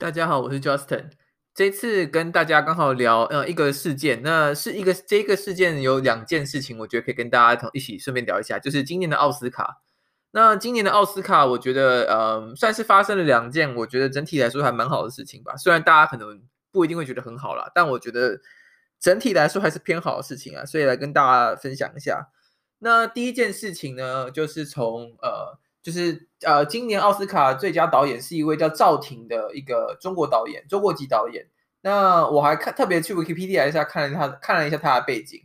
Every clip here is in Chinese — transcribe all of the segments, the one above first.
大家好，我是 Justin。这次跟大家刚好聊呃一个事件，那是一个这个事件有两件事情，我觉得可以跟大家同一起顺便聊一下，就是今年的奥斯卡。那今年的奥斯卡，我觉得呃算是发生了两件，我觉得整体来说还蛮好的事情吧。虽然大家可能不一定会觉得很好啦，但我觉得整体来说还是偏好的事情啊，所以来跟大家分享一下。那第一件事情呢，就是从呃。就是呃，今年奥斯卡最佳导演是一位叫赵婷的一个中国导演，中国籍导演。那我还看特别去 Wikipedia 一下看了他看了一下他的背景。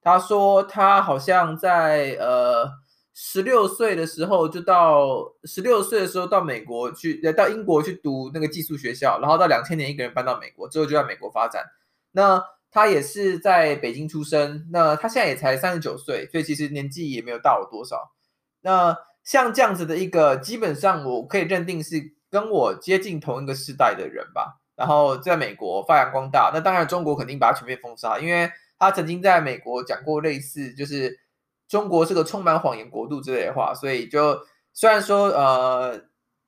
他说他好像在呃十六岁的时候就到十六岁的时候到美国去，呃到英国去读那个寄宿学校，然后到两千年一个人搬到美国，之后就在美国发展。那他也是在北京出生。那他现在也才三十九岁，所以其实年纪也没有大我多少。那像这样子的一个，基本上我可以认定是跟我接近同一个世代的人吧。然后在美国发扬光大，那当然中国肯定把它全面封杀，因为他曾经在美国讲过类似就是中国是个充满谎言国度之类的话，所以就虽然说呃，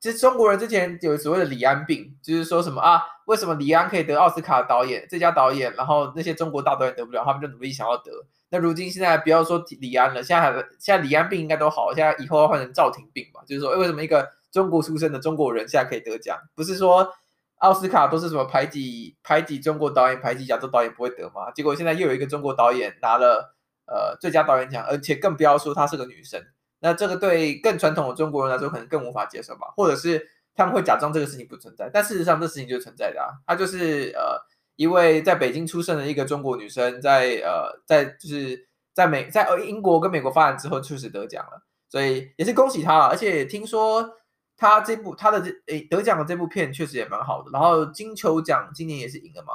其实中国人之前有所谓的李安病，就是说什么啊，为什么李安可以得奥斯卡导演最佳导演，然后那些中国大导演得不了，他们就努力想要得。那如今现在不要说李安了，现在还现在李安病应该都好，现在以后要换成赵婷病吧？就是说，为什么一个中国出生的中国人现在可以得奖？不是说奥斯卡都是什么排挤排挤中国导演、排挤亚洲导演不会得吗？结果现在又有一个中国导演拿了呃最佳导演奖，而且更不要说她是个女生，那这个对更传统的中国人来说可能更无法接受吧？或者是他们会假装这个事情不存在，但事实上这事情就存在的啊，他就是呃。一位在北京出生的一个中国女生在，呃，在就是在美在英国跟美国发展之后，确实得奖了，所以也是恭喜她了。而且听说她这部她的这诶得奖的这部片确实也蛮好的，然后金球奖今年也是赢了嘛，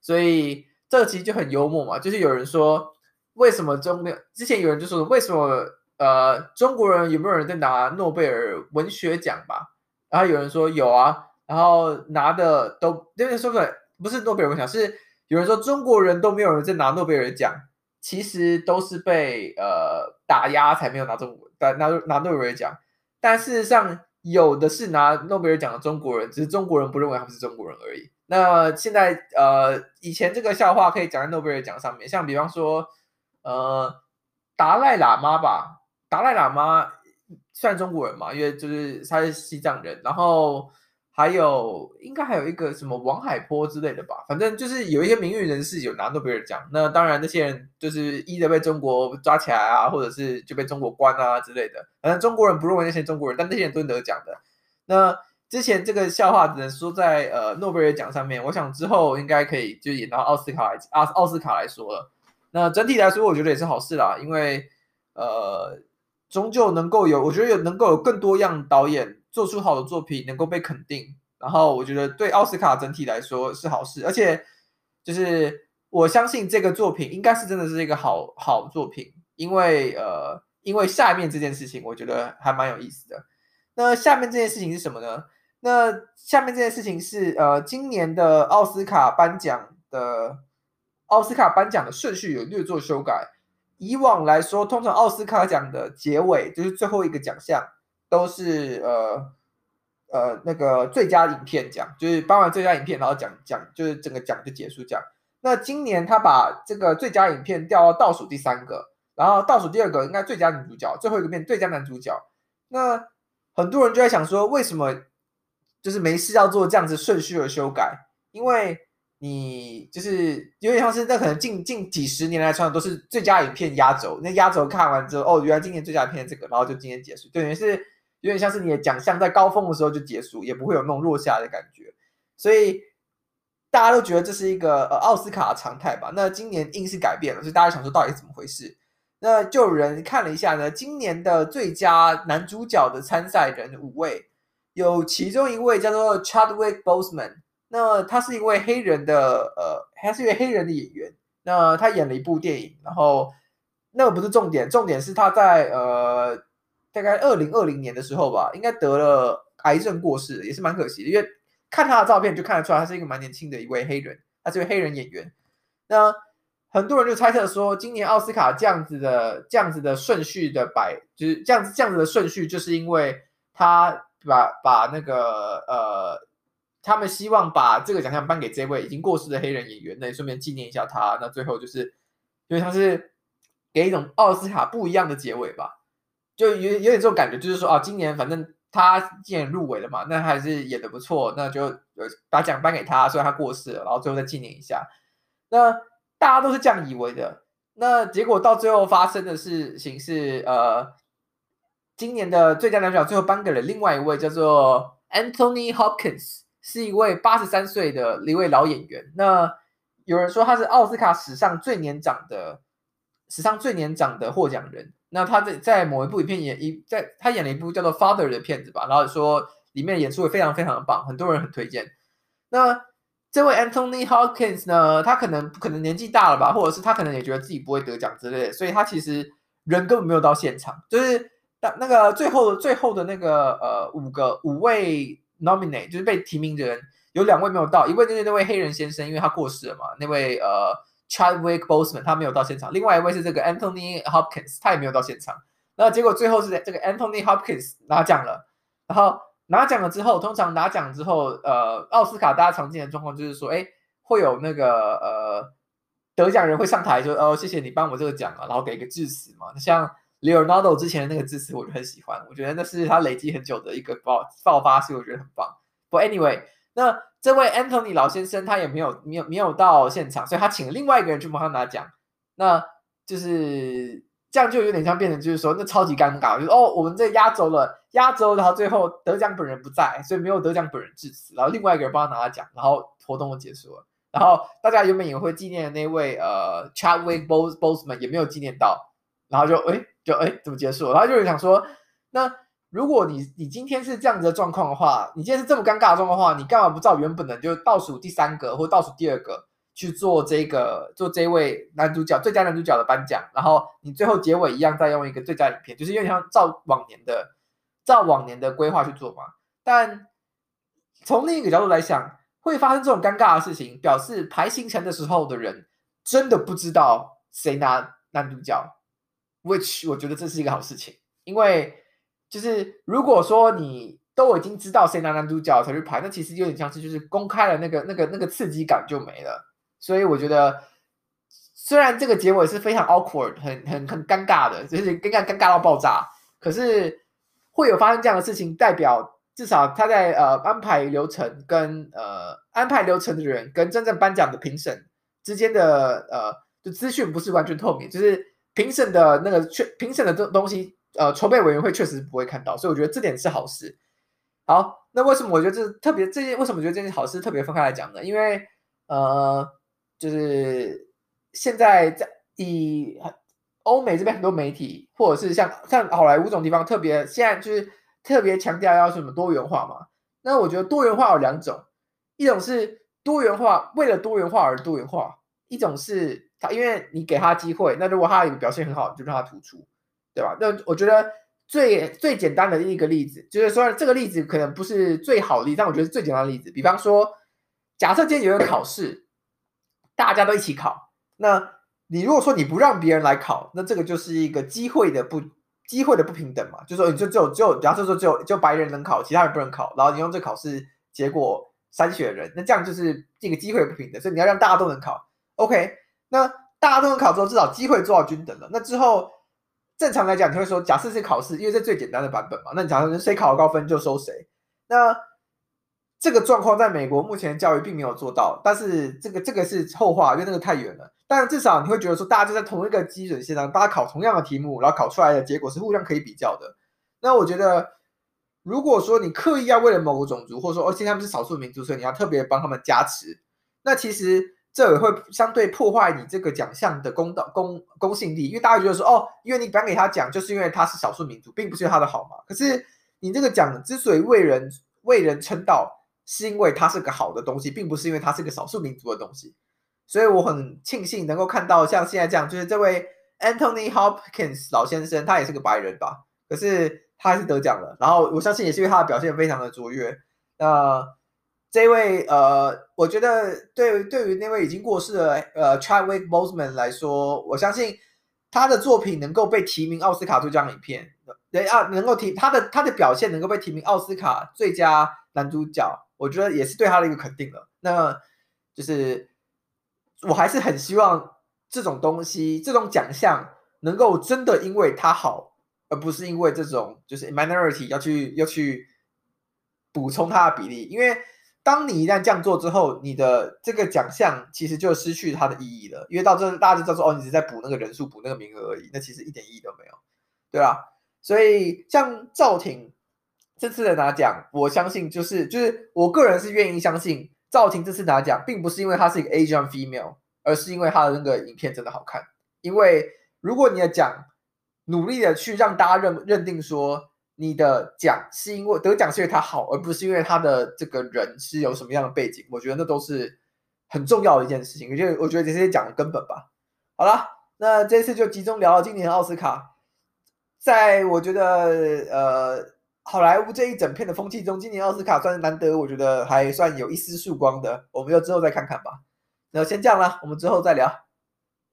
所以这其实就很幽默嘛。就是有人说，为什么中之前有人就说，为什么呃中国人有没有人在拿诺贝尔文学奖吧？然后有人说有啊，然后拿的都对不对？说不。不是诺贝尔文学奖，是有人说中国人都没有人在拿诺贝尔奖，其实都是被呃打压才没有拿中国拿拿拿诺贝尔奖。但事实上，有的是拿诺贝尔奖的中国人，只是中国人不认为他们是中国人而已。那现在呃，以前这个笑话可以讲在诺贝尔奖上面，像比方说呃达赖喇嘛吧，达赖喇嘛算中国人嘛，因为就是他是西藏人，然后。还有，应该还有一个什么王海波之类的吧，反正就是有一些名誉人士有拿诺贝尔奖。那当然，那些人就是一的被中国抓起来啊，或者是就被中国关啊之类的。反正中国人不认为那些中国人，但那些人都得奖的。那之前这个笑话只能说在呃诺贝尔奖上面，我想之后应该可以就演到奥斯卡来奥奥斯卡来说了。那整体来说，我觉得也是好事啦，因为呃终究能够有，我觉得有能够有更多样导演。做出好的作品能够被肯定，然后我觉得对奥斯卡整体来说是好事，而且就是我相信这个作品应该是真的是一个好好作品，因为呃，因为下面这件事情我觉得还蛮有意思的。那下面这件事情是什么呢？那下面这件事情是呃，今年的奥斯卡颁奖的奥斯卡颁奖的顺序有略做修改，以往来说，通常奥斯卡奖的结尾就是最后一个奖项。都是呃呃那个最佳影片奖，就是颁完最佳影片，然后奖奖就是整个奖就结束奖。那今年他把这个最佳影片调到倒数第三个，然后倒数第二个应该最佳女主角，最后一个变最佳男主角。那很多人就在想说，为什么就是没事要做这样子顺序的修改？因为你就是有点像是那可能近近几十年来传的都是最佳影片压轴，那压轴看完之后，哦，原来今年最佳影片这个，然后就今天结束，等于是。有点像是你的奖项在高峰的时候就结束，也不会有那种落下的感觉，所以大家都觉得这是一个呃奥斯卡常态吧。那今年硬是改变了，所以大家想说到底怎么回事？那就有人看了一下呢，今年的最佳男主角的参赛人五位，有其中一位叫做 Chadwick Boseman，那他是一位黑人的呃，他是一位黑人的演员，那他演了一部电影，然后那个不是重点，重点是他在呃。大概二零二零年的时候吧，应该得了癌症过世，也是蛮可惜的。因为看他的照片就看得出来，他是一个蛮年轻的一位黑人，他是一位黑人演员。那很多人就猜测说，今年奥斯卡这样子的、这样子的顺序的摆，就是这样子、这样子的顺序，就是因为他把把那个呃他们希望把这个奖项颁给这位已经过世的黑人演员，那也顺便纪念一下他。那最后就是，因为他是给一种奥斯卡不一样的结尾吧，就有有点这种感觉，就是说啊，今年反正他既然入围了嘛，那还是演的不错，那就有把奖颁给他，虽然他过世了，然后最后再纪念一下。那大家都是这样以为的，那结果到最后发生的事情是，呃，今年的最佳男主角最后颁给了另外一位叫做 Anthony Hopkins。是一位八十三岁的一位老演员。那有人说他是奥斯卡史上最年长的，史上最年长的获奖人。那他在在某一部影片演一，在他演了一部叫做《Father》的片子吧，然后说里面演出也非常非常的棒，很多人很推荐。那这位 Anthony Hopkins 呢，他可能可能年纪大了吧，或者是他可能也觉得自己不会得奖之类的，所以他其实人根本没有到现场。就是那那个最后的最后的那个呃五个五位。Nominate 就是被提名的人有两位没有到，一位就是那位黑人先生，因为他过世了嘛。那位呃 Chadwick Boseman 他没有到现场，另外一位是这个 Anthony Hopkins，他也没有到现场。那结果最后是这个 Anthony Hopkins 拿奖了。然后拿奖了之后，通常拿奖之后，呃，奥斯卡大家常见的状况就是说，哎，会有那个呃得奖人会上台说，哦，谢谢你颁我这个奖啊，然后给一个致辞嘛。像 Leonardo 之前的那个致辞，我就很喜欢。我觉得那是他累积很久的一个爆爆发，所以我觉得很棒。But anyway，那这位 Anthony 老先生他也没有没有没有到现场，所以他请了另外一个人去帮他拿奖。那就是这样，就有点像变成就是说，那超级尴尬，就是哦，我们这压轴了，压轴，然后最后得奖本人不在，所以没有得奖本人致辞，然后另外一个人帮他拿了奖，然后活动就结束了。然后大家原本也会纪念的那位呃 Chadwick Boseman 也没有纪念到，然后就诶。就哎，怎么结束？然后就是想说，那如果你你今天是这样子的状况的话，你今天是这么尴尬的状况的话，你干嘛不照原本的就倒数第三个或倒数第二个去做这个做这位男主角最佳男主角的颁奖？然后你最后结尾一样再用一个最佳影片，就是因为像照往年的照往年的规划去做嘛？但从另一个角度来想，会发生这种尴尬的事情，表示排行程的时候的人真的不知道谁拿男主角。Which 我觉得这是一个好事情，因为就是如果说你都已经知道谁拿男主角才去排，那其实有点像是就是公开了那个那个那个刺激感就没了。所以我觉得，虽然这个结尾是非常 awkward，很很很尴尬的，就是尴尬尴尬到爆炸，可是会有发生这样的事情，代表至少他在呃安排流程跟呃安排流程的人跟真正颁奖的评审之间的呃就资讯不是完全透明，就是。评审的那个确评审的这东西，呃，筹备委员会确实不会看到，所以我觉得这点是好事。好，那为什么我觉得这特别这件为什么觉得这件好事特别分开来讲呢？因为呃，就是现在在以欧美这边很多媒体，或者是像像好莱坞这种地方，特别现在就是特别强调要什么多元化嘛。那我觉得多元化有两种，一种是多元化为了多元化而多元化，一种是。他因为你给他机会，那如果他有表现很好，就让他突出，对吧？那我觉得最最简单的一个例子，就是说这个例子可能不是最好的例，但我觉得是最简单的例子。比方说，假设今天有一个考试，大家都一起考，那你如果说你不让别人来考，那这个就是一个机会的不机会的不平等嘛？就说你就只有只有假设说只有就白人能考，其他人不能考，然后你用这考试结果筛选人，那这样就是这个机会不平等，所以你要让大家都能考，OK。那大家都能考之后，至少机会做到均等了。那之后，正常来讲，你会说，假设是考试，因为这最简单的版本嘛。那你假设谁考高分就收谁。那这个状况在美国目前教育并没有做到，但是这个这个是后话，因为那个太远了。但至少你会觉得说，大家就在同一个基准线上，大家考同样的题目，然后考出来的结果是互相可以比较的。那我觉得，如果说你刻意要为了某个种族，或者说哦，现在他们是少数民族，所以你要特别帮他们加持，那其实。这也会相对破坏你这个奖项的公道公公信力，因为大家觉得说，哦，因为你颁给他奖，就是因为他是少数民族，并不是他的好嘛。可是你这个奖之所以为人为人称道，是因为它是个好的东西，并不是因为它是个少数民族的东西。所以我很庆幸能够看到像现在这样，就是这位 Anthony Hopkins 老先生，他也是个白人吧，可是他还是得奖了。然后我相信也是因为他的表现非常的卓越。那。这位呃，我觉得对对于那位已经过世的呃 Chadwick Boseman 来说，我相信他的作品能够被提名奥斯卡最佳影片，对啊，能够提他的他的表现能够被提名奥斯卡最佳男主角，我觉得也是对他的一个肯定了。那就是我还是很希望这种东西，这种奖项能够真的因为他好，而不是因为这种就是 minority 要去要去补充他的比例，因为。当你一旦这样做之后，你的这个奖项其实就失去它的意义了，因为到这大家就知道说，哦，你只是在补那个人数、补那个名额而已，那其实一点意义都没有，对吧？所以像赵婷这次的拿奖，我相信就是就是我个人是愿意相信赵婷这次拿奖，并不是因为她是一个 Asian female，而是因为她的那个影片真的好看。因为如果你的奖努力的去让大家认认定说。你的奖是因为得奖是因为他好，而不是因为他的这个人是有什么样的背景。我觉得那都是很重要的一件事情。我觉得，我觉得这些讲的根本吧。好了，那这次就集中聊了今年奥斯卡。在我觉得，呃，好莱坞这一整片的风气中，今年奥斯卡算是难得，我觉得还算有一丝曙光的。我们就之后再看看吧。那先这样了，我们之后再聊。